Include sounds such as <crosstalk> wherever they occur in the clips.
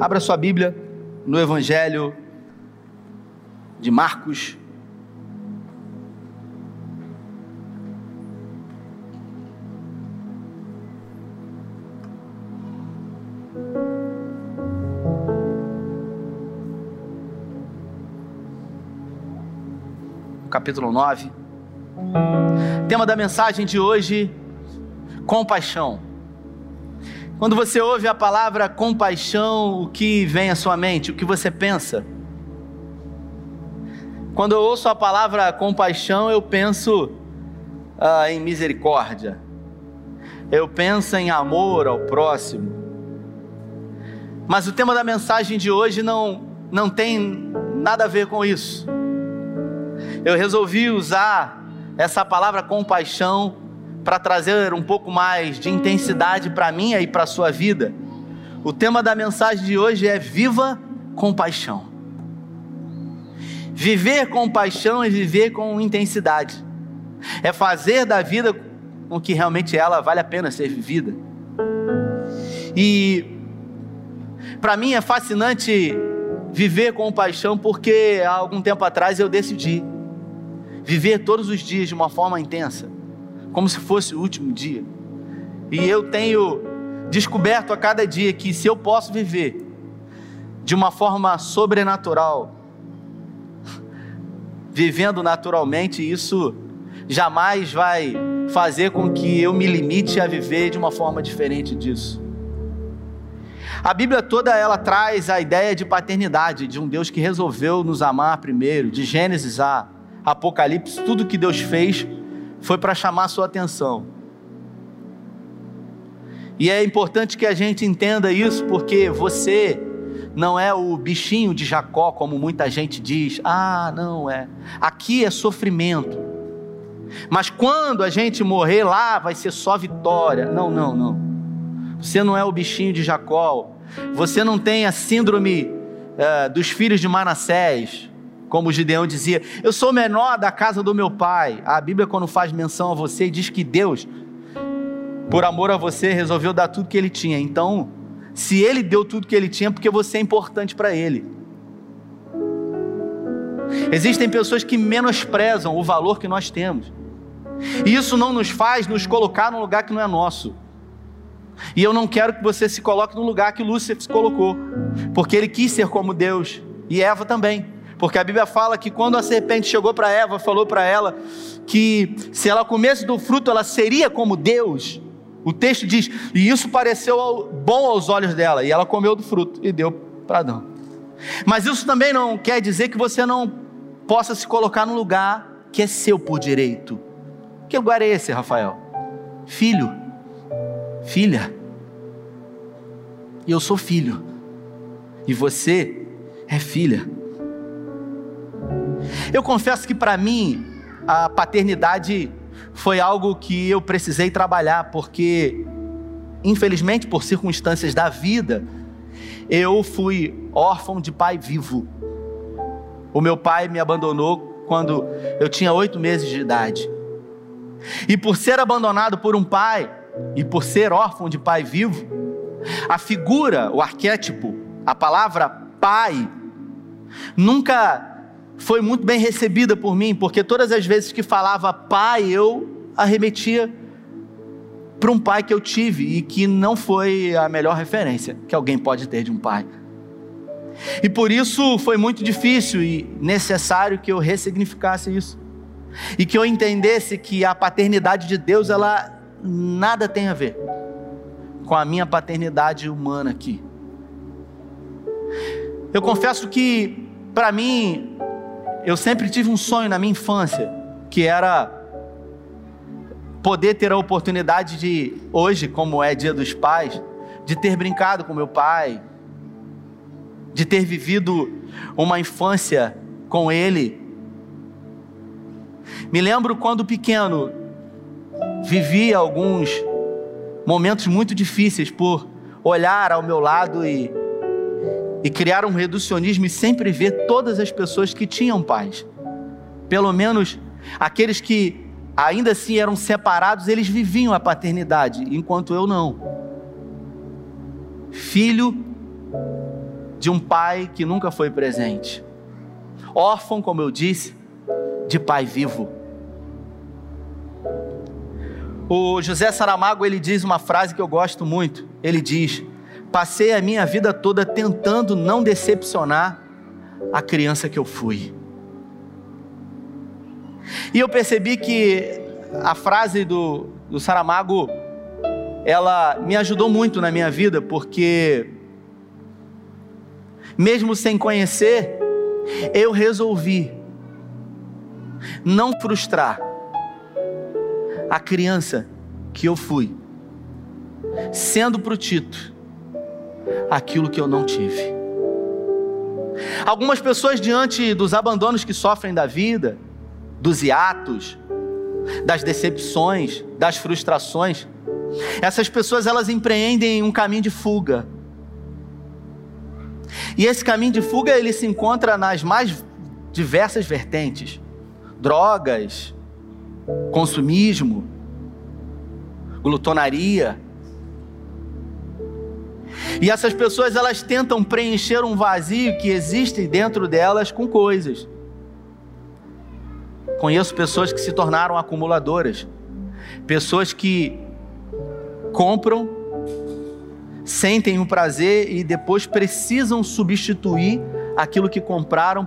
Abra sua Bíblia no Evangelho de Marcos. Capítulo 9. Tema da mensagem de hoje: compaixão. Quando você ouve a palavra compaixão, o que vem à sua mente? O que você pensa? Quando eu ouço a palavra compaixão, eu penso ah, em misericórdia, eu penso em amor ao próximo. Mas o tema da mensagem de hoje não, não tem nada a ver com isso. Eu resolvi usar essa palavra compaixão para trazer um pouco mais de intensidade para mim e para a sua vida. O tema da mensagem de hoje é Viva com paixão. Viver com paixão e viver com intensidade. É fazer da vida com que realmente ela vale a pena ser vivida. E para mim é fascinante viver com paixão porque há algum tempo atrás eu decidi viver todos os dias de uma forma intensa como se fosse o último dia. E eu tenho descoberto a cada dia que se eu posso viver de uma forma sobrenatural, vivendo naturalmente, isso jamais vai fazer com que eu me limite a viver de uma forma diferente disso. A Bíblia toda ela traz a ideia de paternidade, de um Deus que resolveu nos amar primeiro, de Gênesis a Apocalipse, tudo que Deus fez foi para chamar sua atenção. E é importante que a gente entenda isso, porque você não é o bichinho de Jacó, como muita gente diz. Ah, não é. Aqui é sofrimento. Mas quando a gente morrer lá, vai ser só vitória. Não, não, não. Você não é o bichinho de Jacó. Você não tem a síndrome uh, dos filhos de Manassés como Gideão dizia: Eu sou menor da casa do meu pai. A Bíblia, quando faz menção a você, diz que Deus, por amor a você, resolveu dar tudo que ele tinha. Então, se ele deu tudo que ele tinha, porque você é importante para ele. Existem pessoas que menosprezam o valor que nós temos. E isso não nos faz nos colocar num lugar que não é nosso. E eu não quero que você se coloque no lugar que Lúcifer se colocou, porque ele quis ser como Deus, e Eva também. Porque a Bíblia fala que quando a serpente chegou para Eva, falou para ela que se ela comesse do fruto, ela seria como Deus. O texto diz: E isso pareceu bom aos olhos dela, e ela comeu do fruto e deu para Adão. Mas isso também não quer dizer que você não possa se colocar no lugar que é seu por direito. Que lugar é esse, Rafael? Filho, filha. E eu sou filho, e você é filha. Eu confesso que para mim a paternidade foi algo que eu precisei trabalhar, porque infelizmente por circunstâncias da vida, eu fui órfão de pai vivo. O meu pai me abandonou quando eu tinha oito meses de idade. E por ser abandonado por um pai, e por ser órfão de pai vivo, a figura, o arquétipo, a palavra pai, nunca foi muito bem recebida por mim, porque todas as vezes que falava pai, eu arremetia para um pai que eu tive e que não foi a melhor referência que alguém pode ter de um pai. E por isso foi muito difícil e necessário que eu ressignificasse isso. E que eu entendesse que a paternidade de Deus, ela nada tem a ver com a minha paternidade humana aqui. Eu confesso que, para mim, eu sempre tive um sonho na minha infância, que era poder ter a oportunidade de, hoje, como é Dia dos Pais, de ter brincado com meu pai, de ter vivido uma infância com ele. Me lembro quando pequeno, vivi alguns momentos muito difíceis por olhar ao meu lado e e criar um reducionismo e sempre ver todas as pessoas que tinham pais. Pelo menos aqueles que ainda assim eram separados, eles viviam a paternidade, enquanto eu não. Filho de um pai que nunca foi presente. Órfão, como eu disse, de pai vivo. O José Saramago ele diz uma frase que eu gosto muito. Ele diz: Passei a minha vida toda tentando não decepcionar a criança que eu fui. E eu percebi que a frase do, do Saramago, ela me ajudou muito na minha vida, porque, mesmo sem conhecer, eu resolvi não frustrar a criança que eu fui, sendo para o Tito aquilo que eu não tive. Algumas pessoas, diante dos abandonos que sofrem da vida, dos hiatos, das decepções, das frustrações, essas pessoas elas empreendem um caminho de fuga. E esse caminho de fuga ele se encontra nas mais diversas vertentes: drogas, consumismo, glutonaria. E essas pessoas elas tentam preencher um vazio que existe dentro delas com coisas. Conheço pessoas que se tornaram acumuladoras, pessoas que compram, sentem o um prazer e depois precisam substituir aquilo que compraram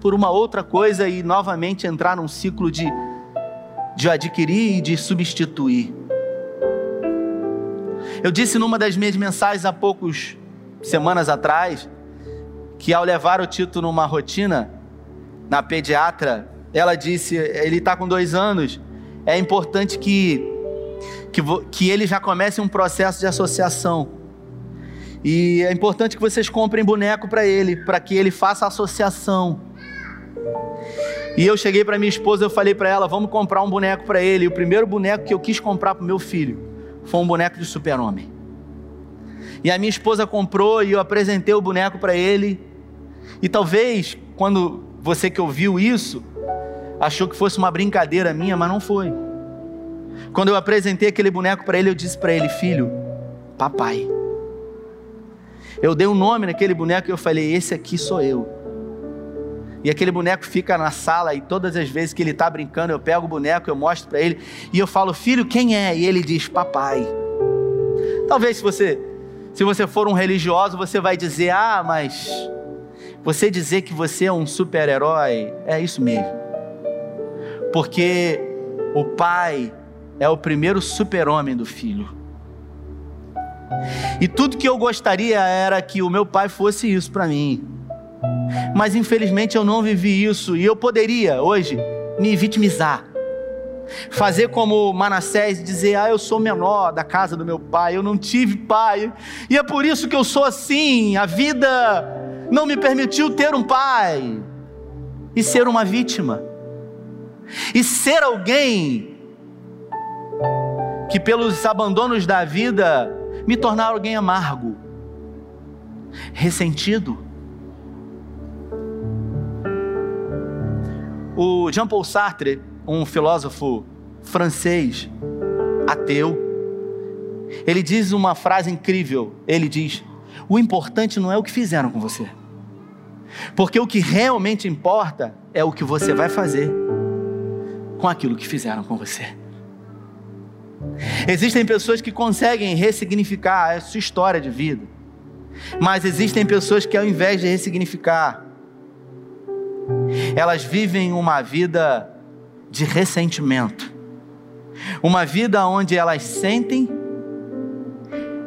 por uma outra coisa e novamente entrar num ciclo de de adquirir e de substituir. Eu disse numa das minhas mensagens há poucos semanas atrás que ao levar o Tito numa rotina na pediatra, ela disse, ele está com dois anos, é importante que, que, que ele já comece um processo de associação. E é importante que vocês comprem boneco para ele, para que ele faça associação. E eu cheguei para minha esposa, eu falei para ela, vamos comprar um boneco para ele. E o primeiro boneco que eu quis comprar para meu filho foi um boneco de super-homem. E a minha esposa comprou e eu apresentei o boneco para ele. E talvez, quando você que ouviu isso, achou que fosse uma brincadeira minha, mas não foi. Quando eu apresentei aquele boneco para ele, eu disse para ele, filho, papai. Eu dei um nome naquele boneco e eu falei, esse aqui sou eu. E aquele boneco fica na sala e todas as vezes que ele está brincando, eu pego o boneco, eu mostro para ele e eu falo: "Filho, quem é?" E ele diz: "Papai". Talvez se você se você for um religioso, você vai dizer: "Ah, mas você dizer que você é um super-herói, é isso mesmo". Porque o pai é o primeiro super-homem do filho. E tudo que eu gostaria era que o meu pai fosse isso para mim. Mas infelizmente eu não vivi isso e eu poderia hoje me vitimizar. Fazer como Manassés dizer: "Ah, eu sou menor da casa do meu pai, eu não tive pai, e é por isso que eu sou assim. A vida não me permitiu ter um pai." E ser uma vítima. E ser alguém que pelos abandonos da vida me tornar alguém amargo, ressentido, O Jean-Paul Sartre, um filósofo francês, ateu, ele diz uma frase incrível. Ele diz: O importante não é o que fizeram com você, porque o que realmente importa é o que você vai fazer com aquilo que fizeram com você. Existem pessoas que conseguem ressignificar a sua história de vida, mas existem pessoas que, ao invés de ressignificar, elas vivem uma vida de ressentimento, uma vida onde elas sentem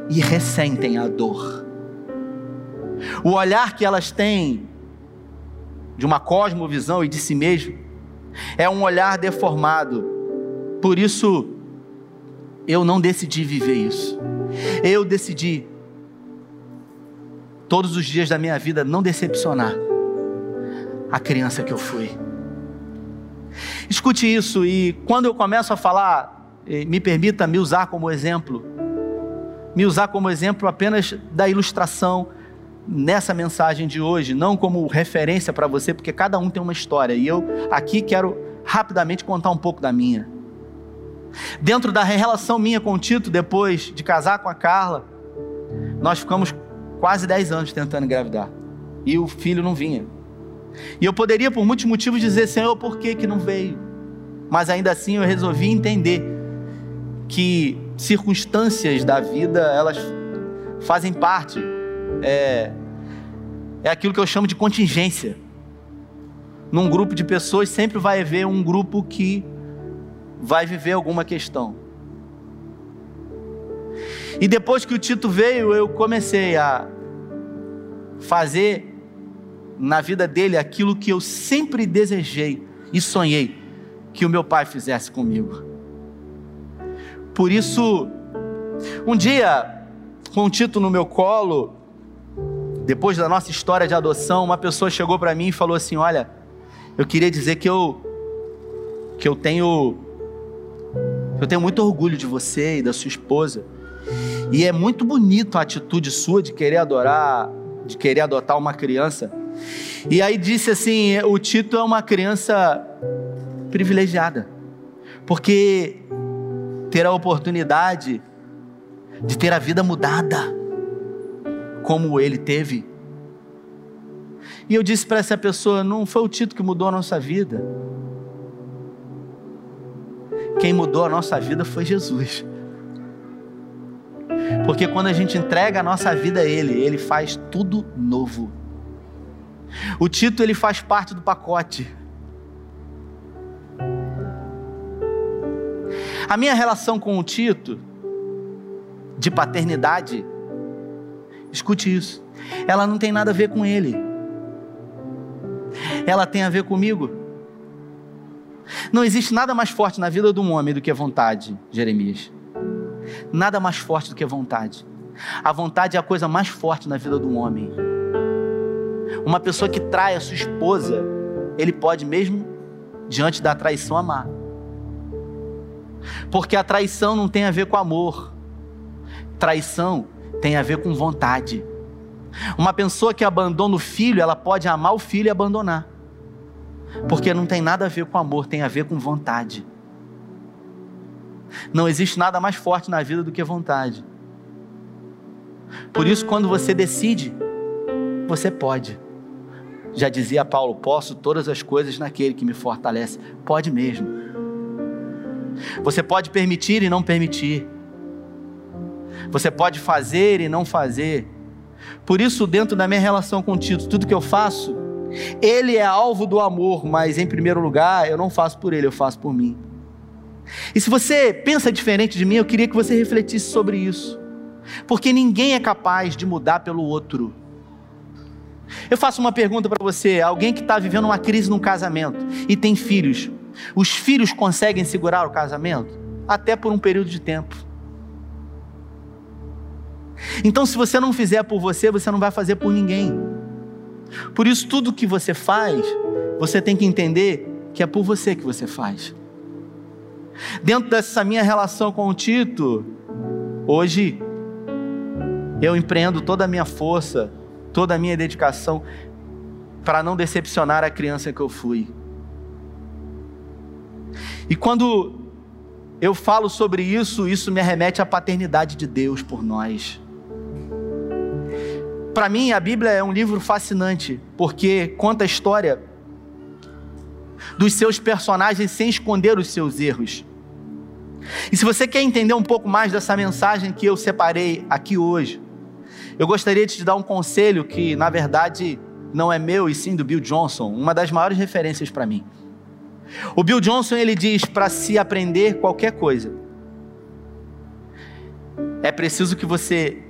e ressentem a dor. O olhar que elas têm de uma cosmovisão e de si mesmo é um olhar deformado. Por isso, eu não decidi viver isso. Eu decidi, todos os dias da minha vida, não decepcionar a criança que eu fui. Escute isso e quando eu começo a falar, me permita me usar como exemplo, me usar como exemplo apenas da ilustração nessa mensagem de hoje, não como referência para você, porque cada um tem uma história e eu aqui quero rapidamente contar um pouco da minha. Dentro da relação minha com o Tito, depois de casar com a Carla, nós ficamos quase 10 anos tentando engravidar. E o filho não vinha. E eu poderia, por muitos motivos, dizer, Senhor, por que, que não veio? Mas ainda assim eu resolvi entender que circunstâncias da vida, elas fazem parte. É, é aquilo que eu chamo de contingência. Num grupo de pessoas sempre vai haver um grupo que vai viver alguma questão. E depois que o Tito veio, eu comecei a fazer na vida dele aquilo que eu sempre desejei e sonhei que o meu pai fizesse comigo. Por isso, um dia, com o Tito no meu colo, depois da nossa história de adoção, uma pessoa chegou para mim e falou assim: Olha, eu queria dizer que eu que eu tenho eu tenho muito orgulho de você e da sua esposa. E é muito bonito a atitude sua de querer adorar, de querer adotar uma criança. E aí disse assim: o Tito é uma criança privilegiada, porque ter a oportunidade de ter a vida mudada, como ele teve. E eu disse para essa pessoa: não foi o Tito que mudou a nossa vida. Quem mudou a nossa vida foi Jesus. Porque quando a gente entrega a nossa vida a Ele, Ele faz tudo novo. O Tito ele faz parte do pacote. A minha relação com o Tito, de paternidade, escute isso, ela não tem nada a ver com ele, ela tem a ver comigo. Não existe nada mais forte na vida de um homem do que a vontade, Jeremias. Nada mais forte do que a vontade. A vontade é a coisa mais forte na vida de um homem. Uma pessoa que trai a sua esposa, ele pode mesmo diante da traição amar. Porque a traição não tem a ver com amor. Traição tem a ver com vontade. Uma pessoa que abandona o filho, ela pode amar o filho e abandonar. Porque não tem nada a ver com amor, tem a ver com vontade. Não existe nada mais forte na vida do que vontade. Por isso, quando você decide, você pode. Já dizia Paulo: posso todas as coisas naquele que me fortalece. Pode mesmo. Você pode permitir e não permitir. Você pode fazer e não fazer. Por isso, dentro da minha relação com Tito, tudo que eu faço, ele é alvo do amor, mas em primeiro lugar, eu não faço por ele, eu faço por mim. E se você pensa diferente de mim, eu queria que você refletisse sobre isso. Porque ninguém é capaz de mudar pelo outro. Eu faço uma pergunta para você: alguém que está vivendo uma crise no casamento e tem filhos, os filhos conseguem segurar o casamento? Até por um período de tempo. Então, se você não fizer por você, você não vai fazer por ninguém. Por isso, tudo que você faz, você tem que entender que é por você que você faz. Dentro dessa minha relação com o Tito, hoje eu empreendo toda a minha força toda a minha dedicação para não decepcionar a criança que eu fui. E quando eu falo sobre isso, isso me remete à paternidade de Deus por nós. Para mim, a Bíblia é um livro fascinante, porque conta a história dos seus personagens sem esconder os seus erros. E se você quer entender um pouco mais dessa mensagem que eu separei aqui hoje, eu gostaria de te dar um conselho que, na verdade, não é meu e sim do Bill Johnson, uma das maiores referências para mim. O Bill Johnson ele diz para se aprender qualquer coisa, é preciso que você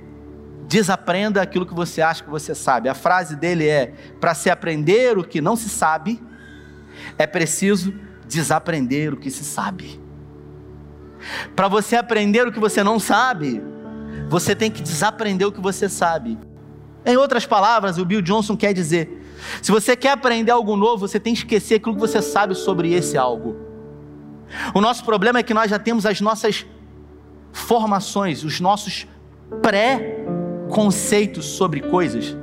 desaprenda aquilo que você acha que você sabe. A frase dele é: para se aprender o que não se sabe, é preciso desaprender o que se sabe. Para você aprender o que você não sabe, você tem que desaprender o que você sabe. Em outras palavras, o Bill Johnson quer dizer: se você quer aprender algo novo, você tem que esquecer aquilo que você sabe sobre esse algo. O nosso problema é que nós já temos as nossas formações, os nossos pré-conceitos sobre coisas.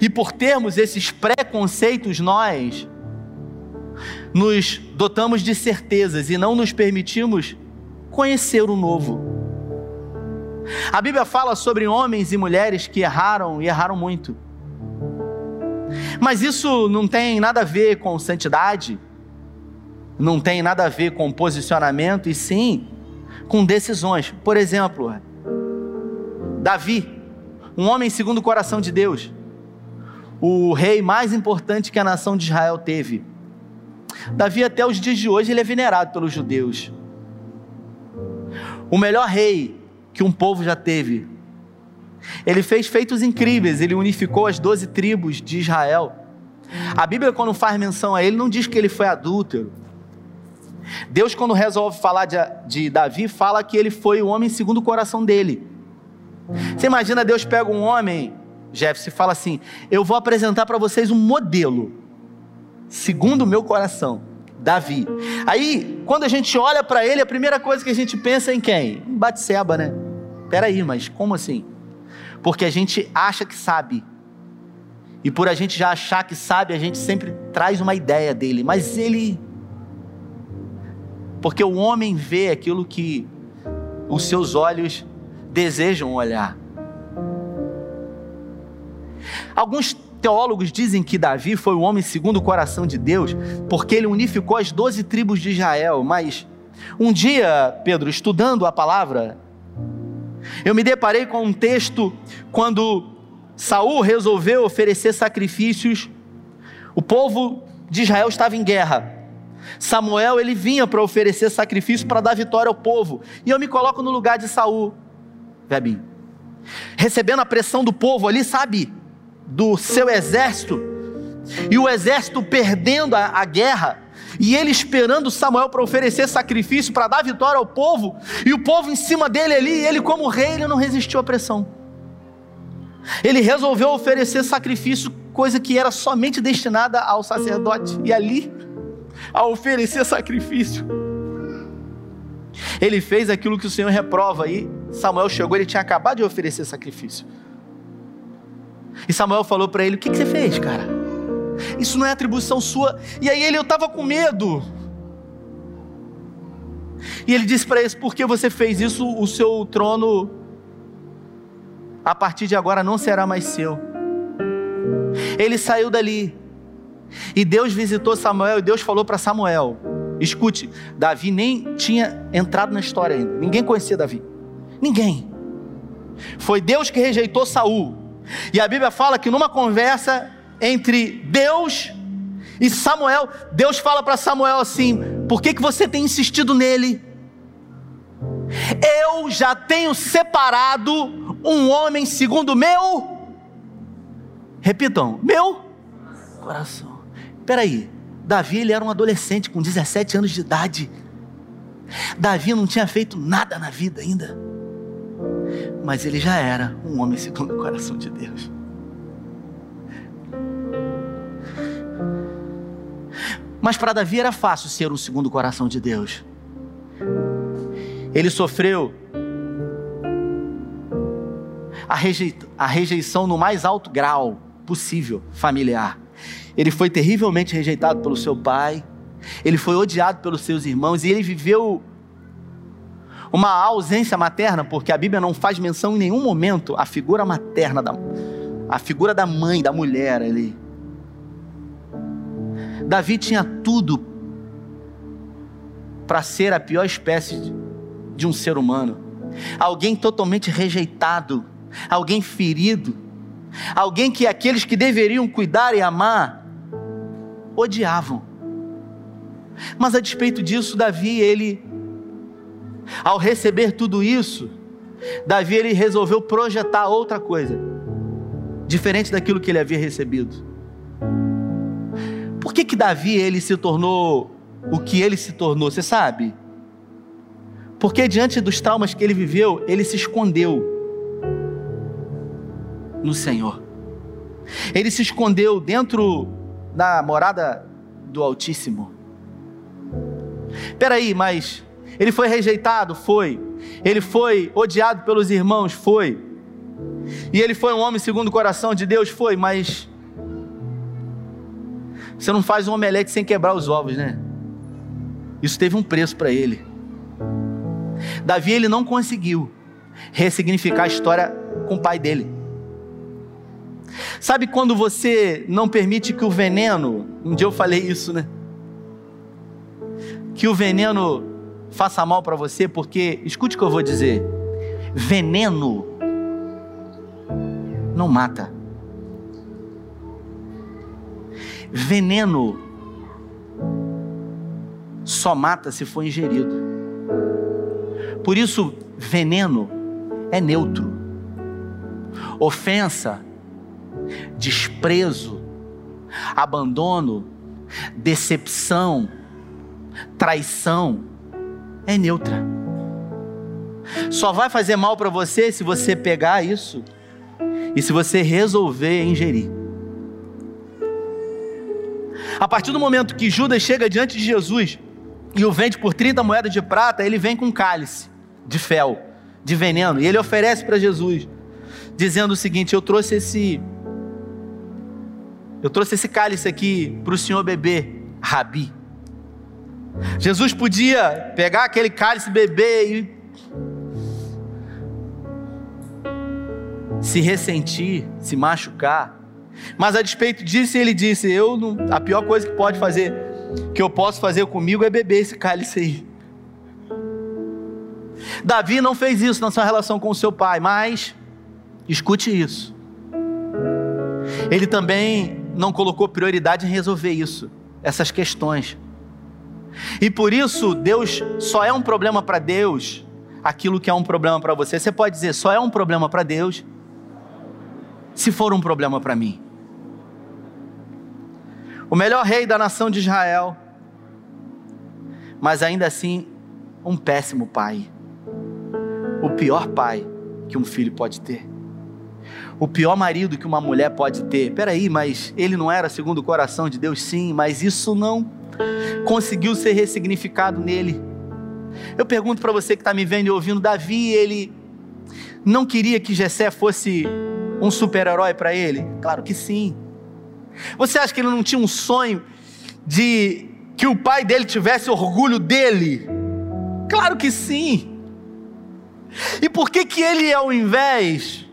E por termos esses pré-conceitos, nós nos dotamos de certezas e não nos permitimos conhecer o novo. A Bíblia fala sobre homens e mulheres que erraram e erraram muito. Mas isso não tem nada a ver com santidade, não tem nada a ver com posicionamento, e sim com decisões. Por exemplo, Davi, um homem segundo o coração de Deus, o rei mais importante que a nação de Israel teve. Davi, até os dias de hoje, ele é venerado pelos judeus. O melhor rei que um povo já teve. Ele fez feitos incríveis, ele unificou as doze tribos de Israel. A Bíblia, quando faz menção a ele, não diz que ele foi adúltero. Deus, quando resolve falar de, de Davi, fala que ele foi o homem segundo o coração dele. Você imagina Deus pega um homem, Jefferson, e fala assim: Eu vou apresentar para vocês um modelo, segundo o meu coração, Davi. Aí, quando a gente olha para ele, a primeira coisa que a gente pensa é em quem? Em Batseba, né? Peraí, mas como assim? Porque a gente acha que sabe. E por a gente já achar que sabe, a gente sempre traz uma ideia dele. Mas ele. Porque o homem vê aquilo que os seus olhos desejam olhar. Alguns teólogos dizem que Davi foi o homem segundo o coração de Deus, porque ele unificou as doze tribos de Israel. Mas um dia, Pedro, estudando a palavra, eu me deparei com um texto quando Saul resolveu oferecer sacrifícios. O povo de Israel estava em guerra. Samuel ele vinha para oferecer sacrifício para dar vitória ao povo. E eu me coloco no lugar de Saul. Vebinho. Recebendo a pressão do povo ali, sabe? Do seu exército. E o exército perdendo a, a guerra. E ele esperando Samuel para oferecer sacrifício, para dar vitória ao povo. E o povo em cima dele ali, ele como rei, ele não resistiu à pressão. Ele resolveu oferecer sacrifício, coisa que era somente destinada ao sacerdote. E ali, a oferecer sacrifício, ele fez aquilo que o Senhor reprova. E Samuel chegou, ele tinha acabado de oferecer sacrifício. E Samuel falou para ele: O que, que, você fez, cara? Isso não é atribuição sua. E aí ele, eu estava com medo. E ele disse para eles: Por que você fez isso? O seu trono, a partir de agora, não será mais seu. Ele saiu dali. E Deus visitou Samuel e Deus falou para Samuel: Escute, Davi nem tinha entrado na história ainda. Ninguém conhecia Davi. Ninguém. Foi Deus que rejeitou Saul. E a Bíblia fala que numa conversa entre Deus e Samuel, Deus fala para Samuel assim: por que, que você tem insistido nele? Eu já tenho separado um homem segundo meu. Repitam, meu coração. Espera aí, Davi ele era um adolescente com 17 anos de idade. Davi não tinha feito nada na vida ainda mas ele já era um homem segundo o coração de Deus. Mas para Davi era fácil ser um segundo o coração de Deus. Ele sofreu a, a rejeição no mais alto grau possível familiar. Ele foi terrivelmente rejeitado pelo seu pai, ele foi odiado pelos seus irmãos e ele viveu uma ausência materna, porque a Bíblia não faz menção em nenhum momento à figura materna, da, figura da mãe, da mulher ali. Davi tinha tudo para ser a pior espécie de, um ser humano. Alguém totalmente rejeitado, alguém ferido, alguém que aqueles que deveriam cuidar e amar odiavam. Mas a despeito disso, Davi, ele ao receber tudo isso, Davi ele resolveu projetar outra coisa, diferente daquilo que ele havia recebido. Por que que Davi ele se tornou o que ele se tornou? Você sabe? Porque diante dos traumas que ele viveu, ele se escondeu no Senhor. Ele se escondeu dentro da morada do Altíssimo. Peraí, mas ele foi rejeitado? Foi. Ele foi odiado pelos irmãos? Foi. E ele foi um homem segundo o coração de Deus? Foi, mas. Você não faz um omelete sem quebrar os ovos, né? Isso teve um preço para ele. Davi ele não conseguiu ressignificar a história com o pai dele. Sabe quando você não permite que o veneno, um dia eu falei isso, né? Que o veneno faça mal para você, porque, escute o que eu vou dizer: veneno não mata. Veneno só mata se for ingerido. Por isso, veneno é neutro. Ofensa, desprezo, abandono, decepção, traição é neutra. Só vai fazer mal para você se você pegar isso e se você resolver ingerir. A partir do momento que Judas chega diante de Jesus e o vende por 30 moedas de prata, ele vem com um cálice de fel, de veneno, e ele oferece para Jesus, dizendo o seguinte: Eu trouxe esse. Eu trouxe esse cálice aqui para o senhor beber, Rabi. Jesus podia pegar aquele cálice, beber e se ressentir, se machucar. Mas a despeito disso, ele disse: Eu não, a pior coisa que pode fazer, que eu posso fazer comigo é beber esse cálice aí. Davi não fez isso na sua relação com o seu pai, mas escute isso. Ele também não colocou prioridade em resolver isso, essas questões. E por isso, Deus só é um problema para Deus aquilo que é um problema para você. Você pode dizer, só é um problema para Deus se for um problema para mim. O melhor rei da nação de Israel, mas ainda assim um péssimo pai. O pior pai que um filho pode ter. O pior marido que uma mulher pode ter. Peraí, mas ele não era segundo o coração de Deus? Sim, mas isso não conseguiu ser ressignificado nele. Eu pergunto para você que está me vendo e ouvindo, Davi, ele não queria que Jessé fosse um super-herói para ele? Claro que sim. Você acha que ele não tinha um sonho de que o pai dele tivesse orgulho dele? Claro que sim. E por que que ele ao invés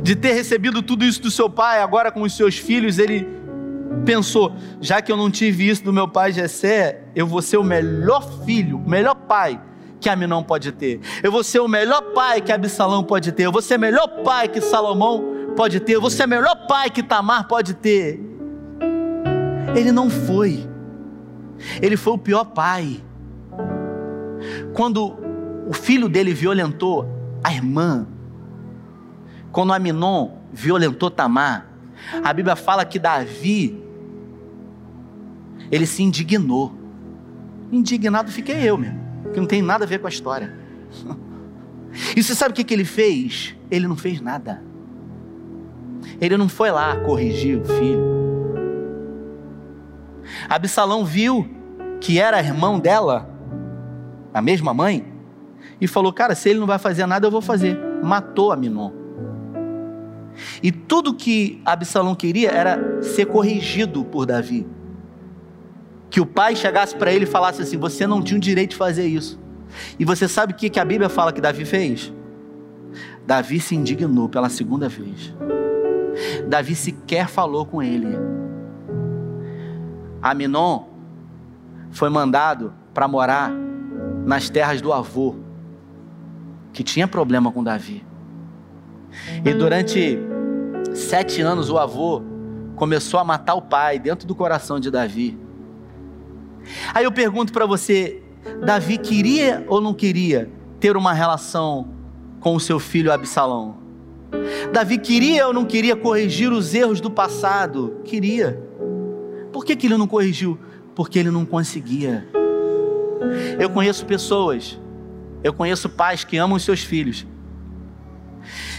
de ter recebido tudo isso do seu pai, agora com os seus filhos, ele pensou: já que eu não tive isso do meu pai Jessé, eu vou ser o melhor filho, o melhor pai que Aminão pode ter. Eu vou ser o melhor pai que Absalão pode ter. Eu vou ser o melhor pai que Salomão pode ter. Eu vou ser o melhor pai que Tamar pode ter. Ele não foi. Ele foi o pior pai. Quando o filho dele violentou a irmã, quando Aminon violentou Tamar, a Bíblia fala que Davi ele se indignou. Indignado fiquei eu mesmo, que não tem nada a ver com a história. E você sabe o que, que ele fez? Ele não fez nada. Ele não foi lá corrigir o filho. Absalão viu que era irmão dela, a mesma mãe, e falou: Cara, se ele não vai fazer nada, eu vou fazer. Matou Aminon. E tudo que Absalão queria era ser corrigido por Davi que o pai chegasse para ele e falasse assim: Você não tinha o direito de fazer isso. E você sabe o que a Bíblia fala que Davi fez? Davi se indignou pela segunda vez. Davi sequer falou com ele. Aminon foi mandado para morar nas terras do avô, que tinha problema com Davi. E durante sete anos o avô começou a matar o pai dentro do coração de Davi. Aí eu pergunto para você: Davi queria ou não queria ter uma relação com o seu filho Absalão? Davi queria ou não queria corrigir os erros do passado? Queria. Por que, que ele não corrigiu? Porque ele não conseguia. Eu conheço pessoas, eu conheço pais que amam seus filhos.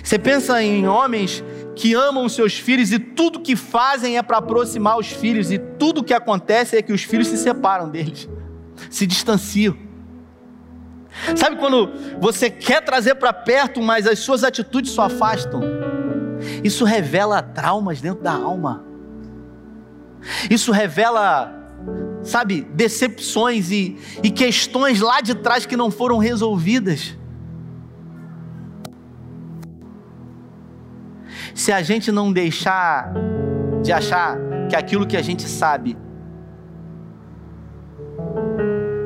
Você pensa em homens que amam os seus filhos e tudo que fazem é para aproximar os filhos, e tudo que acontece é que os filhos se separam deles, se distanciam. Sabe quando você quer trazer para perto, mas as suas atitudes só afastam? Isso revela traumas dentro da alma. Isso revela sabe, decepções e, e questões lá de trás que não foram resolvidas. Se a gente não deixar de achar que aquilo que a gente sabe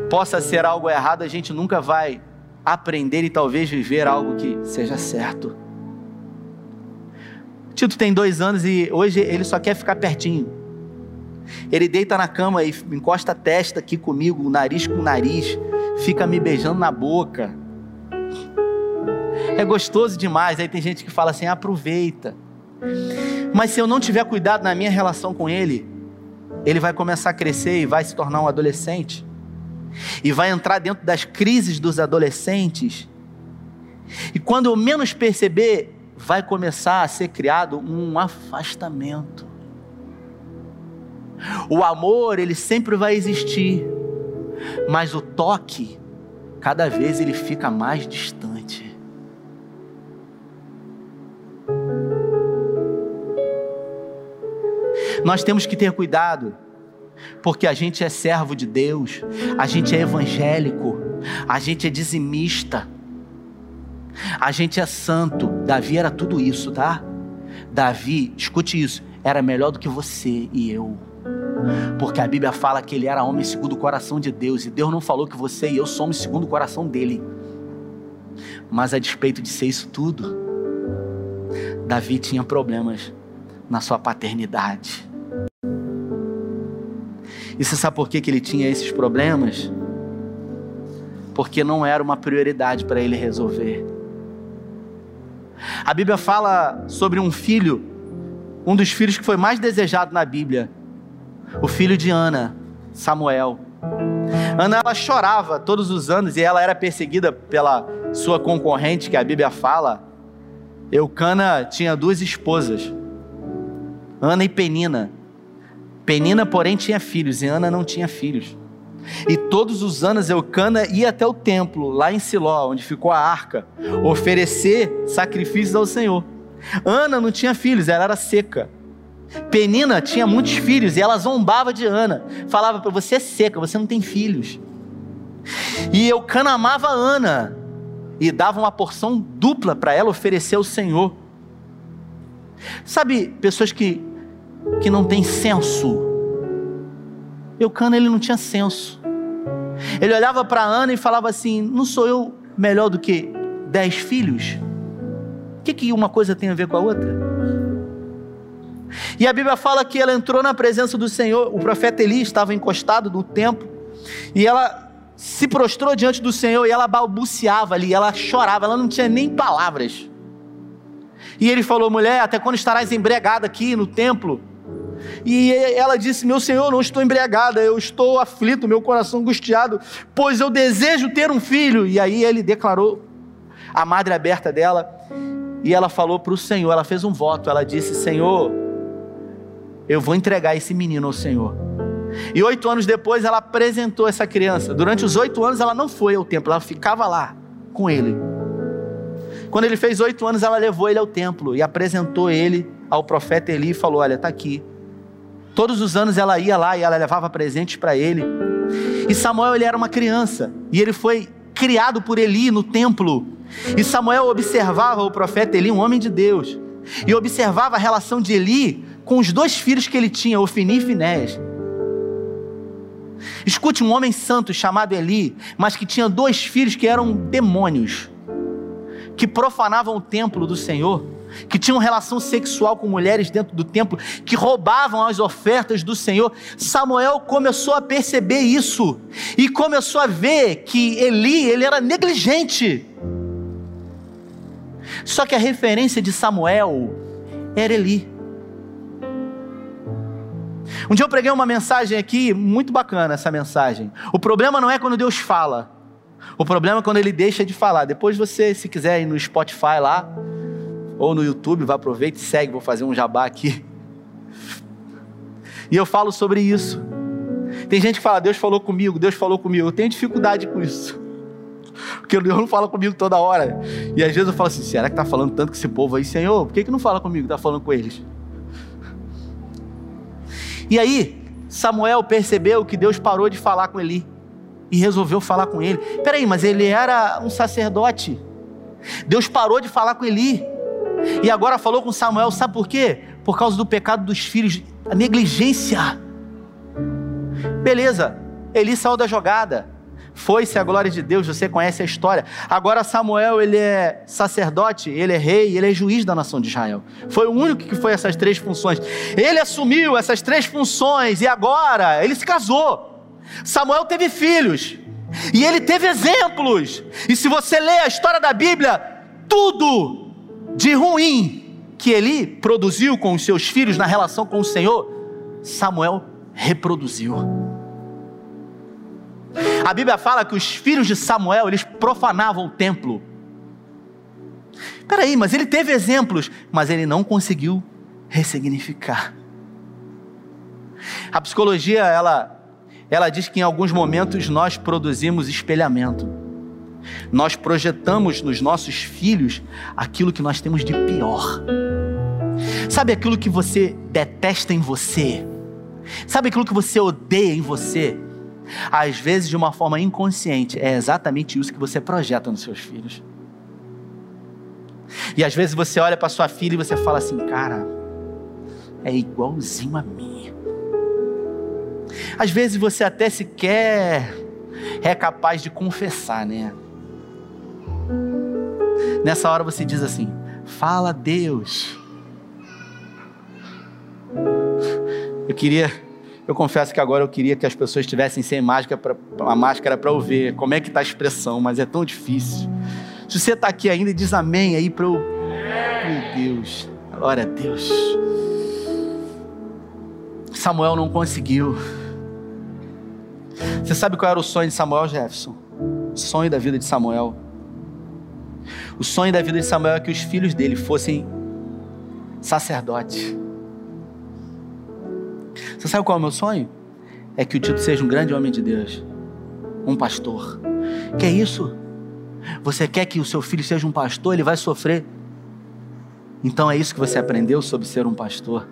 possa ser algo errado, a gente nunca vai aprender e talvez viver algo que seja certo. Tito tem dois anos e hoje ele só quer ficar pertinho. Ele deita na cama e encosta a testa aqui comigo, nariz com nariz, fica me beijando na boca. É gostoso demais. Aí tem gente que fala assim: aproveita. Mas se eu não tiver cuidado na minha relação com ele, ele vai começar a crescer e vai se tornar um adolescente. E vai entrar dentro das crises dos adolescentes. E quando eu menos perceber, vai começar a ser criado um afastamento. O amor, ele sempre vai existir, mas o toque, cada vez ele fica mais distante. Nós temos que ter cuidado, porque a gente é servo de Deus, a gente é evangélico, a gente é dizimista, a gente é santo. Davi era tudo isso, tá? Davi, escute isso, era melhor do que você e eu. Porque a Bíblia fala que ele era homem segundo o coração de Deus. E Deus não falou que você e eu somos segundo o coração dele. Mas a despeito de ser isso tudo, Davi tinha problemas na sua paternidade. E você sabe por que, que ele tinha esses problemas? Porque não era uma prioridade para ele resolver. A Bíblia fala sobre um filho, um dos filhos que foi mais desejado na Bíblia, o filho de Ana, Samuel. Ana ela chorava todos os anos e ela era perseguida pela sua concorrente, que a Bíblia fala. Eucana tinha duas esposas, Ana e Penina. Penina, porém, tinha filhos e Ana não tinha filhos. E todos os anos Eucana ia até o templo, lá em Siló, onde ficou a arca, oferecer sacrifícios ao Senhor. Ana não tinha filhos, ela era seca. Penina tinha muitos filhos e ela zombava de Ana. Falava para você é seca, você não tem filhos. E Eucana amava Ana e dava uma porção dupla para ela oferecer ao Senhor. Sabe, pessoas que, que não têm senso. Eucana ele não tinha senso. Ele olhava para Ana e falava assim: Não sou eu melhor do que dez filhos? O que, que uma coisa tem a ver com a outra? E a Bíblia fala que ela entrou na presença do Senhor, o profeta Eli estava encostado no templo, e ela se prostrou diante do Senhor e ela balbuciava ali, ela chorava, ela não tinha nem palavras. E ele falou: mulher, até quando estarás embriagada aqui no templo? E ela disse: Meu Senhor, não estou embriagada, eu estou aflito, meu coração angustiado, pois eu desejo ter um filho. E aí ele declarou a madre aberta dela, e ela falou para o Senhor: ela fez um voto, ela disse: Senhor, eu vou entregar esse menino ao Senhor. E oito anos depois ela apresentou essa criança. Durante os oito anos ela não foi ao templo, ela ficava lá com ele. Quando ele fez oito anos, ela levou ele ao templo e apresentou ele ao profeta Eli e falou: Olha, está aqui. Todos os anos ela ia lá e ela levava presentes para ele. E Samuel ele era uma criança e ele foi criado por Eli no templo. E Samuel observava o profeta Eli, um homem de Deus, e observava a relação de Eli com os dois filhos que ele tinha, Ofini e Finés. Escute um homem santo chamado Eli, mas que tinha dois filhos que eram demônios, que profanavam o templo do Senhor, que tinham relação sexual com mulheres dentro do templo, que roubavam as ofertas do Senhor. Samuel começou a perceber isso e começou a ver que Eli, ele era negligente. Só que a referência de Samuel era Eli. Um dia eu preguei uma mensagem aqui, muito bacana essa mensagem. O problema não é quando Deus fala, o problema é quando ele deixa de falar. Depois você, se quiser ir no Spotify lá, ou no YouTube, vá aproveita e segue, vou fazer um jabá aqui. E eu falo sobre isso. Tem gente que fala, Deus falou comigo, Deus falou comigo. Eu tenho dificuldade com isso. Porque Deus não fala comigo toda hora. E às vezes eu falo assim, será que está falando tanto com esse povo aí, Senhor? Por que, que não fala comigo, está falando com eles? E aí, Samuel percebeu que Deus parou de falar com Eli e resolveu falar com ele. Peraí, mas ele era um sacerdote. Deus parou de falar com Eli e agora falou com Samuel. Sabe por quê? Por causa do pecado dos filhos, a negligência. Beleza, Eli saiu da jogada. Foi-se a glória de Deus, você conhece a história. Agora Samuel, ele é sacerdote, ele é rei, ele é juiz da nação de Israel. Foi o único que foi essas três funções. Ele assumiu essas três funções e agora ele se casou. Samuel teve filhos e ele teve exemplos. E se você lê a história da Bíblia, tudo de ruim que ele produziu com os seus filhos na relação com o Senhor, Samuel reproduziu. A Bíblia fala que os filhos de Samuel, eles profanavam o templo. Peraí, mas ele teve exemplos, mas ele não conseguiu ressignificar. A psicologia, ela, ela diz que em alguns momentos nós produzimos espelhamento. Nós projetamos nos nossos filhos aquilo que nós temos de pior. Sabe aquilo que você detesta em você? Sabe aquilo que você odeia em você? às vezes de uma forma inconsciente, é exatamente isso que você projeta nos seus filhos. E às vezes você olha para sua filha e você fala assim, cara, é igualzinho a mim. Às vezes você até sequer é capaz de confessar, né? Nessa hora você diz assim: fala Deus. Eu queria eu confesso que agora eu queria que as pessoas estivessem sem máscara a máscara para eu ver como é que está a expressão, mas é tão difícil. Se você está aqui ainda, diz amém aí para eu. Meu Deus, glória a Deus. Samuel não conseguiu. Você sabe qual era o sonho de Samuel Jefferson? O sonho da vida de Samuel. O sonho da vida de Samuel é que os filhos dele fossem sacerdotes. Você sabe qual é o meu sonho? É que o Tito seja um grande homem de Deus, um pastor. Que é isso? Você quer que o seu filho seja um pastor? Ele vai sofrer. Então é isso que você aprendeu sobre ser um pastor.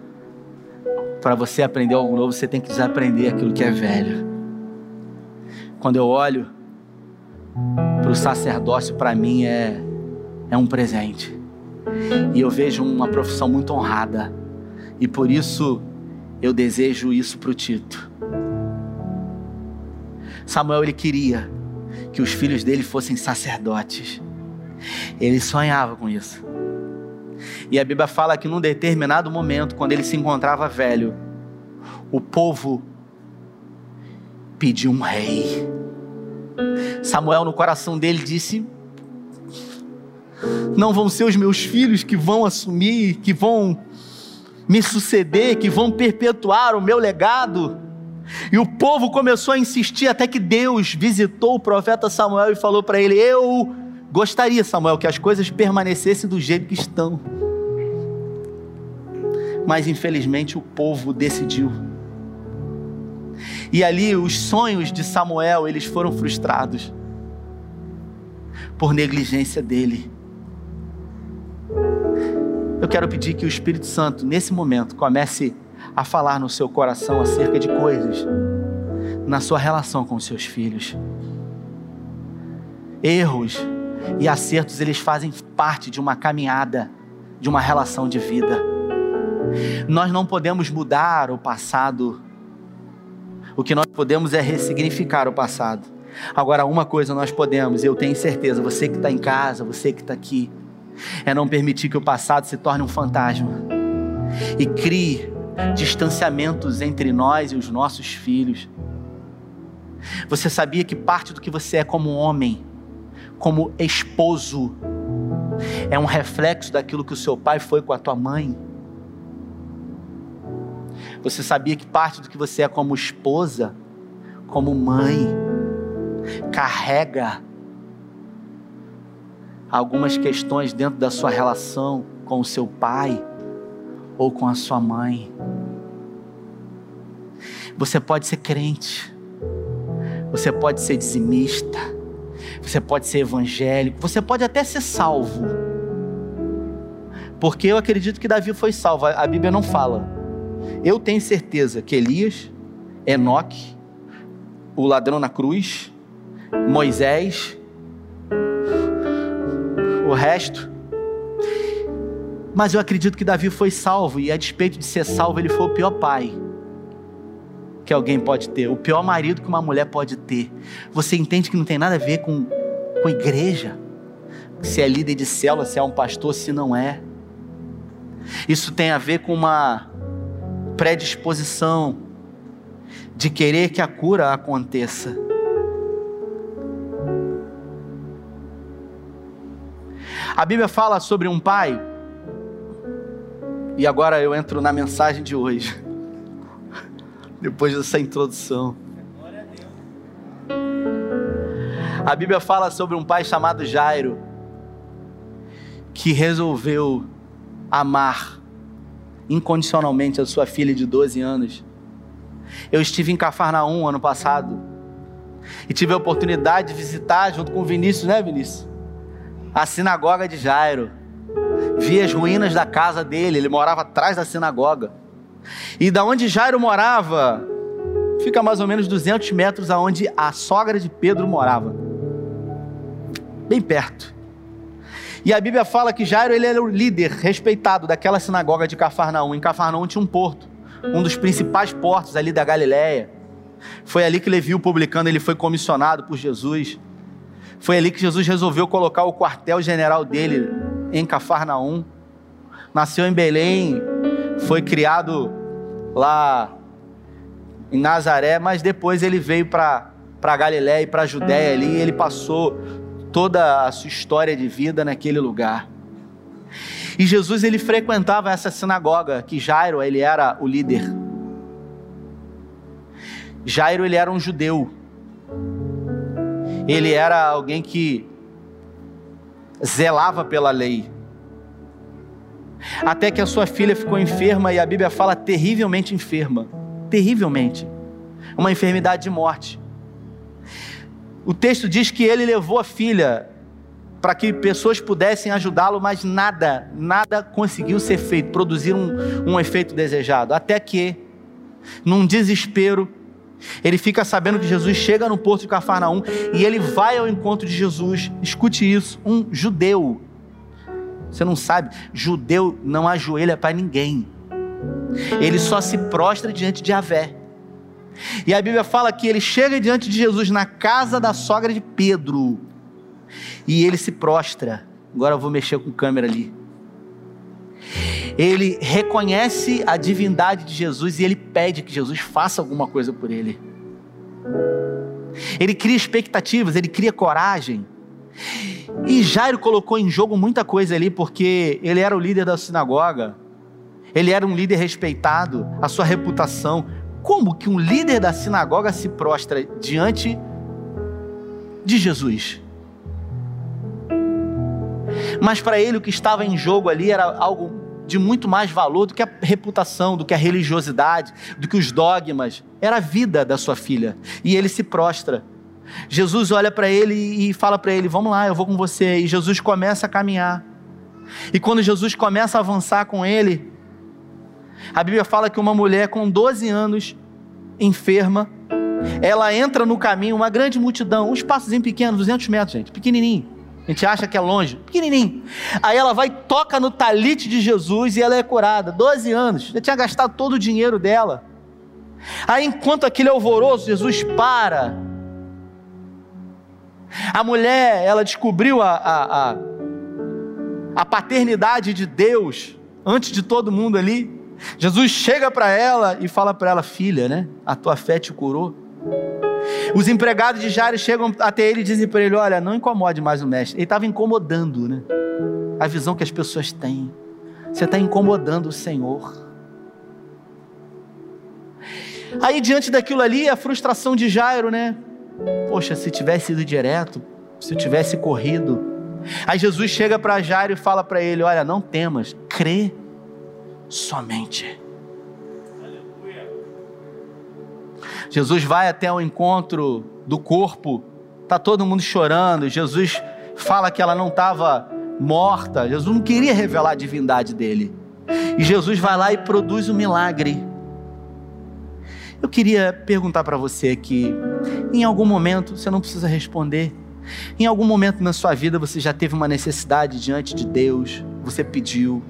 Para você aprender algo novo, você tem que desaprender aquilo que é velho. Quando eu olho para o sacerdócio, para mim é, é um presente. E eu vejo uma profissão muito honrada. E por isso eu desejo isso para o Tito. Samuel ele queria que os filhos dele fossem sacerdotes. Ele sonhava com isso. E a Bíblia fala que num determinado momento, quando ele se encontrava velho, o povo pediu um rei. Samuel, no coração dele, disse: Não vão ser os meus filhos que vão assumir, que vão me suceder, que vão perpetuar o meu legado. E o povo começou a insistir até que Deus visitou o profeta Samuel e falou para ele: Eu gostaria, Samuel, que as coisas permanecessem do jeito que estão. Mas infelizmente o povo decidiu. E ali os sonhos de Samuel, eles foram frustrados por negligência dele. Eu quero pedir que o Espírito Santo, nesse momento, comece a falar no seu coração acerca de coisas na sua relação com os seus filhos. Erros e acertos, eles fazem parte de uma caminhada, de uma relação de vida. Nós não podemos mudar o passado. O que nós podemos é ressignificar o passado. Agora, uma coisa nós podemos, eu tenho certeza, você que está em casa, você que está aqui, é não permitir que o passado se torne um fantasma e crie distanciamentos entre nós e os nossos filhos. Você sabia que parte do que você é como homem, como esposo, é um reflexo daquilo que o seu pai foi com a tua mãe? Você sabia que parte do que você é como esposa, como mãe, carrega algumas questões dentro da sua relação com o seu pai ou com a sua mãe. Você pode ser crente, você pode ser dizimista, você pode ser evangélico, você pode até ser salvo. Porque eu acredito que Davi foi salvo, a Bíblia não fala. Eu tenho certeza que Elias Enoque, o ladrão na cruz, Moisés, o resto. Mas eu acredito que Davi foi salvo, e a despeito de ser salvo, ele foi o pior pai que alguém pode ter, o pior marido que uma mulher pode ter. Você entende que não tem nada a ver com, com igreja? Se é líder de célula, se é um pastor, se não é. Isso tem a ver com uma predisposição de querer que a cura aconteça. A Bíblia fala sobre um pai, e agora eu entro na mensagem de hoje <laughs> depois dessa introdução. A Bíblia fala sobre um pai chamado Jairo, que resolveu amar incondicionalmente a sua filha de 12 anos. Eu estive em Cafarnaum ano passado e tive a oportunidade de visitar, junto com o Vinícius, né, Vinícius? A sinagoga de Jairo. Vi as ruínas da casa dele, ele morava atrás da sinagoga. E da onde Jairo morava, fica mais ou menos 200 metros aonde a sogra de Pedro morava. Bem perto. E a Bíblia fala que Jairo ele era o líder respeitado daquela sinagoga de Cafarnaum. Em Cafarnaum tinha um porto, um dos principais portos ali da Galiléia. Foi ali que Levi, o publicano, ele foi comissionado por Jesus. Foi ali que Jesus resolveu colocar o quartel-general dele em Cafarnaum. Nasceu em Belém, foi criado lá em Nazaré, mas depois ele veio para para Galiléia e para Judéia ali, ele passou toda a sua história de vida naquele lugar. E Jesus ele frequentava essa sinagoga que Jairo ele era o líder. Jairo ele era um judeu. Ele era alguém que zelava pela lei. Até que a sua filha ficou enferma e a Bíblia fala terrivelmente enferma. Terrivelmente. Uma enfermidade de morte. O texto diz que ele levou a filha para que pessoas pudessem ajudá-lo, mas nada, nada conseguiu ser feito, produzir um, um efeito desejado. Até que, num desespero, ele fica sabendo que Jesus chega no porto de Cafarnaum e ele vai ao encontro de Jesus. Escute isso: um judeu você não sabe, judeu não ajoelha para ninguém. Ele só se prostra diante de Avé. E a Bíblia fala que ele chega diante de Jesus na casa da sogra de Pedro. E ele se prostra. Agora eu vou mexer com câmera ali. Ele reconhece a divindade de Jesus e ele pede que Jesus faça alguma coisa por ele. Ele cria expectativas, ele cria coragem. E Jairo colocou em jogo muita coisa ali, porque ele era o líder da sinagoga, ele era um líder respeitado, a sua reputação. Como que um líder da sinagoga se prostra diante de Jesus? Mas para ele o que estava em jogo ali era algo de muito mais valor do que a reputação, do que a religiosidade, do que os dogmas. Era a vida da sua filha. E ele se prostra. Jesus olha para ele e fala para ele: Vamos lá, eu vou com você. E Jesus começa a caminhar. E quando Jesus começa a avançar com ele, a Bíblia fala que uma mulher com 12 anos, enferma, ela entra no caminho, uma grande multidão, um espaçozinho pequeno, 200 metros, gente, pequenininho. A gente acha que é longe, pequenininho. Aí ela vai, toca no talite de Jesus e ela é curada. 12 anos, já tinha gastado todo o dinheiro dela. Aí, enquanto aquele alvoroço, Jesus para a mulher, ela descobriu a, a, a, a paternidade de Deus antes de todo mundo ali. Jesus chega para ela e fala para ela: Filha, né? A tua fé te curou. Os empregados de Jairo chegam até ele e dizem para ele: Olha, não incomode mais o mestre. Ele estava incomodando, né? A visão que as pessoas têm. Você está incomodando o Senhor. Aí, diante daquilo ali, a frustração de Jairo, né? Poxa, se tivesse ido direto, se tivesse corrido. Aí Jesus chega para Jairo e fala para ele: Olha, não temas, crê somente. Jesus vai até o encontro do corpo, tá todo mundo chorando. Jesus fala que ela não estava morta. Jesus não queria revelar a divindade dele. E Jesus vai lá e produz o um milagre. Eu queria perguntar para você que, em algum momento, você não precisa responder. Em algum momento na sua vida você já teve uma necessidade diante de Deus, você pediu,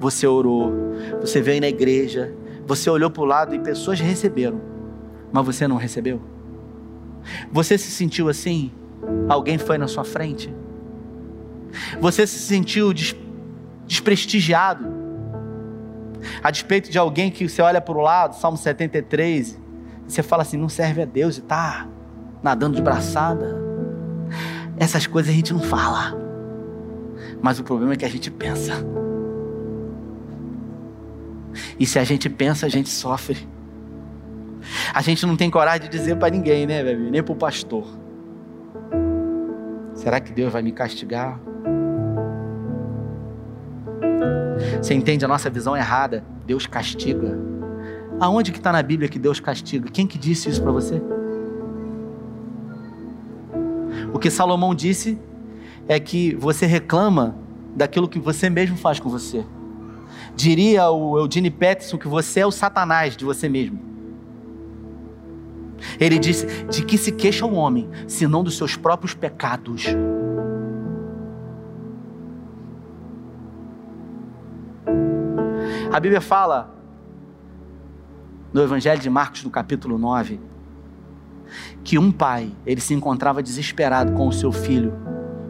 você orou, você veio na igreja, você olhou para o lado e pessoas receberam, mas você não recebeu? Você se sentiu assim? Alguém foi na sua frente? Você se sentiu des desprestigiado? A despeito de alguém que você olha para o lado, Salmo 73, você fala assim: não serve a Deus e está nadando de braçada. Essas coisas a gente não fala, mas o problema é que a gente pensa. E se a gente pensa, a gente sofre. A gente não tem coragem de dizer para ninguém, né, bebê? Nem para o pastor. Será que Deus vai me castigar? Você entende a nossa visão errada? Deus castiga. Aonde que está na Bíblia que Deus castiga? Quem que disse isso para você? O que Salomão disse é que você reclama daquilo que você mesmo faz com você. Diria o Eugene Peterson que você é o satanás de você mesmo. Ele disse: De que se queixa o homem, senão dos seus próprios pecados? A Bíblia fala, no Evangelho de Marcos, no capítulo 9, que um pai, ele se encontrava desesperado com o seu filho,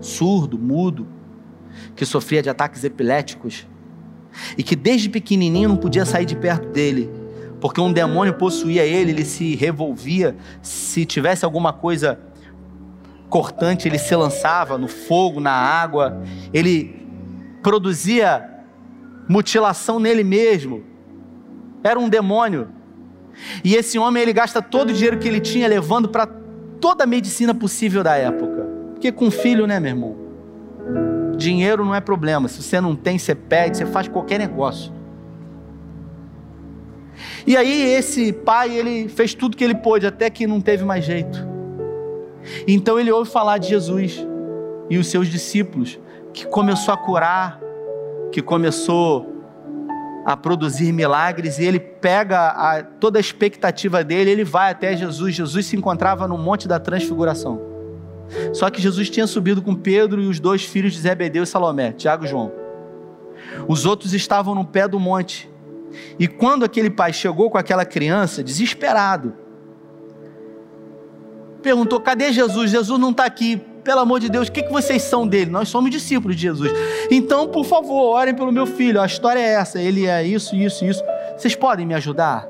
surdo, mudo, que sofria de ataques epiléticos, e que desde pequenininho não podia sair de perto dele, porque um demônio possuía ele, ele se revolvia, se tivesse alguma coisa cortante, ele se lançava no fogo, na água, ele produzia mutilação nele mesmo. Era um demônio. E esse homem ele gasta todo o dinheiro que ele tinha levando para toda a medicina possível da época. Porque com filho, né, meu irmão? Dinheiro não é problema. Se você não tem, você pede, você faz qualquer negócio. E aí esse pai, ele fez tudo que ele pôde, até que não teve mais jeito. Então ele ouve falar de Jesus e os seus discípulos, que começou a curar, que começou a produzir milagres, e ele pega a, toda a expectativa dele, ele vai até Jesus. Jesus se encontrava no Monte da Transfiguração. Só que Jesus tinha subido com Pedro e os dois filhos de Zebedeu e Salomé, Tiago e João. Os outros estavam no pé do monte. E quando aquele pai chegou com aquela criança, desesperado, perguntou: cadê Jesus? Jesus não está aqui. Pelo amor de Deus, o que, que vocês são dele? Nós somos discípulos de Jesus. Então, por favor, orem pelo meu filho. A história é essa. Ele é isso, isso, isso. Vocês podem me ajudar?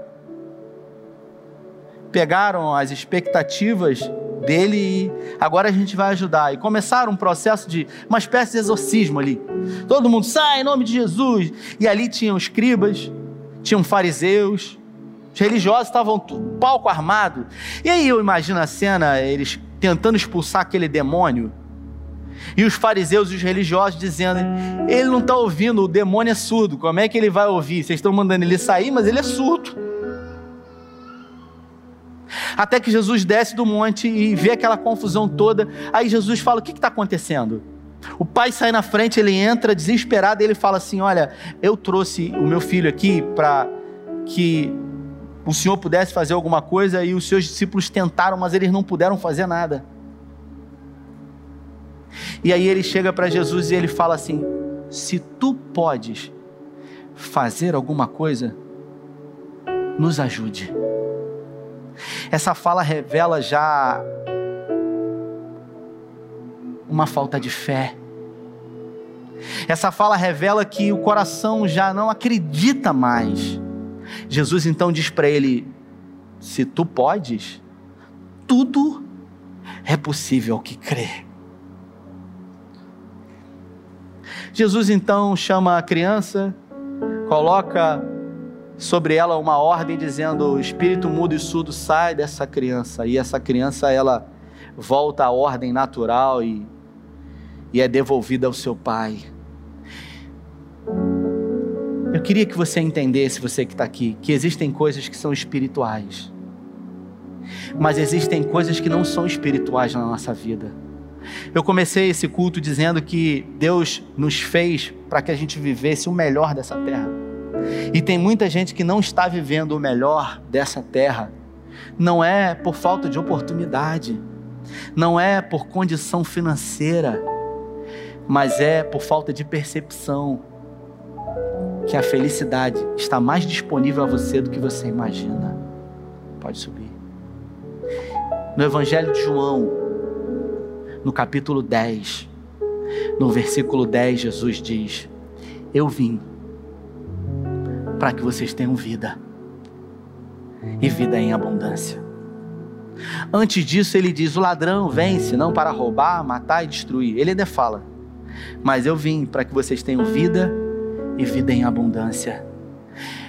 Pegaram as expectativas dele e agora a gente vai ajudar. E começaram um processo de uma espécie de exorcismo ali. Todo mundo sai em nome de Jesus. E ali tinham escribas, tinham fariseus, os religiosos estavam palco armado. E aí eu imagino a cena, eles tentando expulsar aquele demônio. E os fariseus e os religiosos dizendo: ele não está ouvindo, o demônio é surdo, como é que ele vai ouvir? Vocês estão mandando ele sair, mas ele é surdo. Até que Jesus desce do monte e vê aquela confusão toda. Aí Jesus fala: O que está acontecendo? O pai sai na frente, ele entra desesperado e ele fala assim: Olha, eu trouxe o meu filho aqui para que o senhor pudesse fazer alguma coisa e os seus discípulos tentaram, mas eles não puderam fazer nada. E aí ele chega para Jesus e ele fala assim: Se tu podes fazer alguma coisa, nos ajude. Essa fala revela já uma falta de fé. Essa fala revela que o coração já não acredita mais. Jesus então diz para ele: Se tu podes, tudo é possível que crê. Jesus então chama a criança, coloca sobre ela uma ordem dizendo: o espírito mudo e surdo sai dessa criança. E essa criança ela volta à ordem natural e, e é devolvida ao seu pai. Eu queria que você entendesse, você que está aqui, que existem coisas que são espirituais, mas existem coisas que não são espirituais na nossa vida. Eu comecei esse culto dizendo que Deus nos fez para que a gente vivesse o melhor dessa terra. E tem muita gente que não está vivendo o melhor dessa terra não é por falta de oportunidade, não é por condição financeira, mas é por falta de percepção que a felicidade está mais disponível a você do que você imagina. Pode subir. No Evangelho de João, no capítulo 10, no versículo 10, Jesus diz: Eu vim para que vocês tenham vida e vida em abundância. Antes disso, ele diz: O ladrão vem, senão para roubar, matar e destruir. Ele ainda fala: Mas eu vim para que vocês tenham vida e vida em abundância.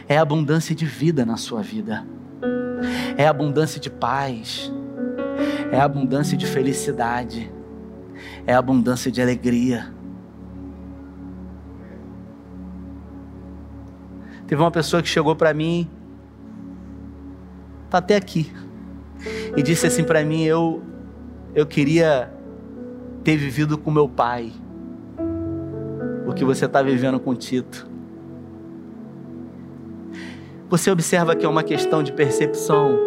É abundância de vida na sua vida, é abundância de paz, é abundância de felicidade, é abundância de alegria. Teve uma pessoa que chegou para mim, tá até aqui, e disse assim para mim: eu, eu queria ter vivido com meu pai o que você está vivendo com Tito. Você observa que é uma questão de percepção.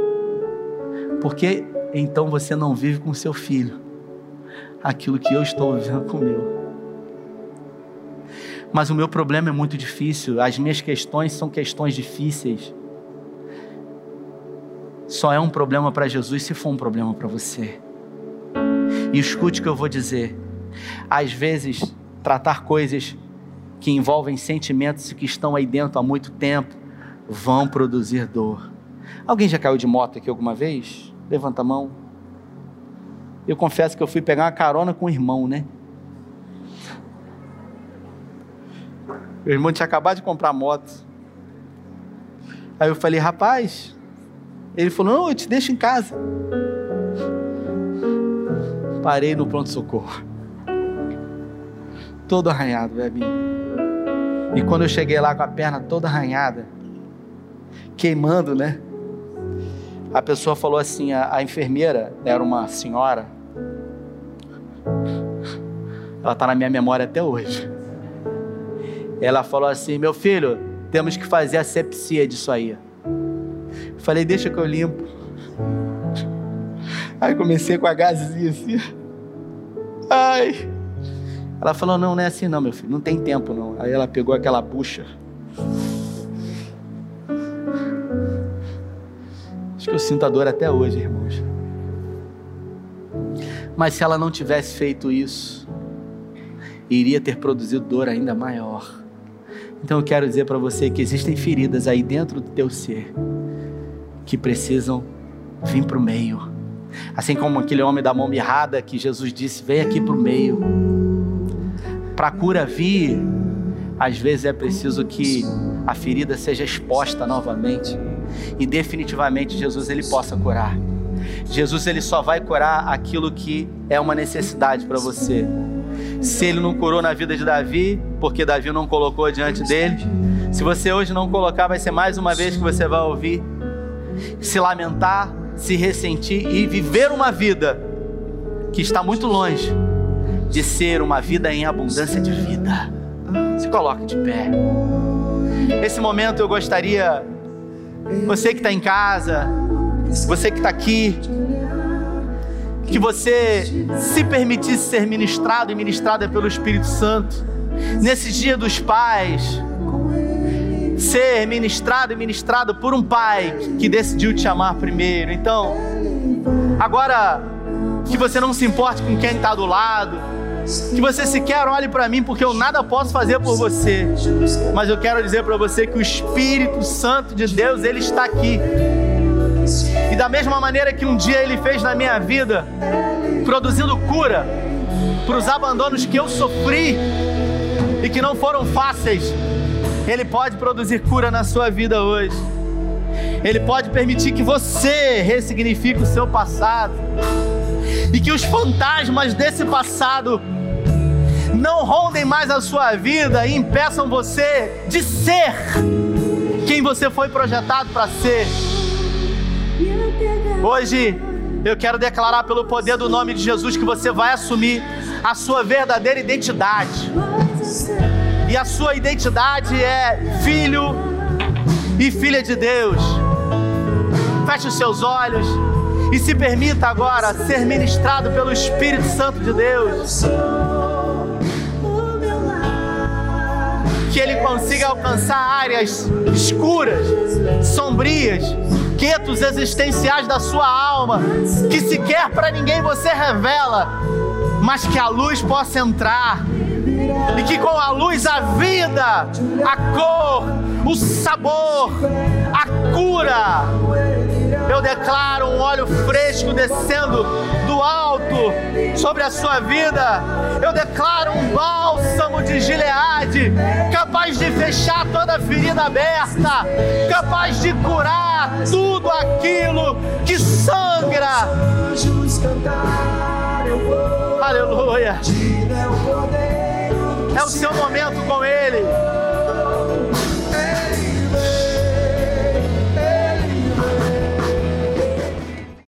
Porque então você não vive com seu filho aquilo que eu estou vivendo com o meu. Mas o meu problema é muito difícil, as minhas questões são questões difíceis. Só é um problema para Jesus se for um problema para você. E escute o que eu vou dizer. Às vezes, tratar coisas que envolvem sentimentos que estão aí dentro há muito tempo vão produzir dor. Alguém já caiu de moto aqui alguma vez? Levanta a mão. Eu confesso que eu fui pegar uma carona com o irmão, né? O irmão tinha acabado de comprar moto. Aí eu falei, rapaz. Ele falou, não, eu te deixo em casa. Parei no pronto-socorro todo arranhado, Bebinho. E quando eu cheguei lá com a perna toda arranhada, queimando, né? A pessoa falou assim: a, a enfermeira era uma senhora. Ela está na minha memória até hoje. Ela falou assim: Meu filho, temos que fazer a sepsia disso aí. Falei: Deixa que eu limpo. Aí comecei com a gazinha assim. Ai. Ela falou: Não, não é assim, não, meu filho, não tem tempo, não. Aí ela pegou aquela bucha. Acho que eu sinto a dor até hoje, irmãos. Mas se ela não tivesse feito isso, iria ter produzido dor ainda maior. Então eu quero dizer para você que existem feridas aí dentro do teu ser que precisam vir para o meio. Assim como aquele homem da mão mirrada que Jesus disse: vem aqui para o meio para a cura vir, às vezes é preciso que a ferida seja exposta novamente e definitivamente Jesus ele possa curar. Jesus ele só vai curar aquilo que é uma necessidade para você. Se ele não curou na vida de Davi, porque Davi não colocou diante dele, se você hoje não colocar, vai ser mais uma vez que você vai ouvir se lamentar, se ressentir e viver uma vida que está muito longe de ser uma vida em abundância de vida. Se coloque de pé. Nesse momento eu gostaria, você que está em casa, você que está aqui, que você se permitisse ser ministrado e ministrada pelo Espírito Santo. Nesse dia dos pais, ser ministrado e ministrado por um pai que decidiu te amar primeiro. Então, agora que você não se importe com quem está do lado, que você sequer olhe para mim, porque eu nada posso fazer por você. Mas eu quero dizer para você que o Espírito Santo de Deus, ele está aqui. E da mesma maneira que um dia ele fez na minha vida, produzindo cura para os abandonos que eu sofri e que não foram fáceis, ele pode produzir cura na sua vida hoje. Ele pode permitir que você ressignifique o seu passado e que os fantasmas desse passado não rondem mais a sua vida e impeçam você de ser quem você foi projetado para ser. Hoje eu quero declarar pelo poder do nome de Jesus que você vai assumir a sua verdadeira identidade. E a sua identidade é filho e filha de Deus. Feche os seus olhos e se permita agora ser ministrado pelo Espírito Santo de Deus. Que ele consiga alcançar áreas escuras, sombrias, guetos existenciais da sua alma, que sequer para ninguém você revela, mas que a luz possa entrar e que com a luz a vida, a cor, o sabor, a cura. Eu declaro um óleo fresco descendo do alto sobre a sua vida. Eu declaro um bálsamo de Gileade, capaz de fechar toda ferida aberta, capaz de curar tudo aquilo que sangra. Aleluia. É o seu momento com Ele.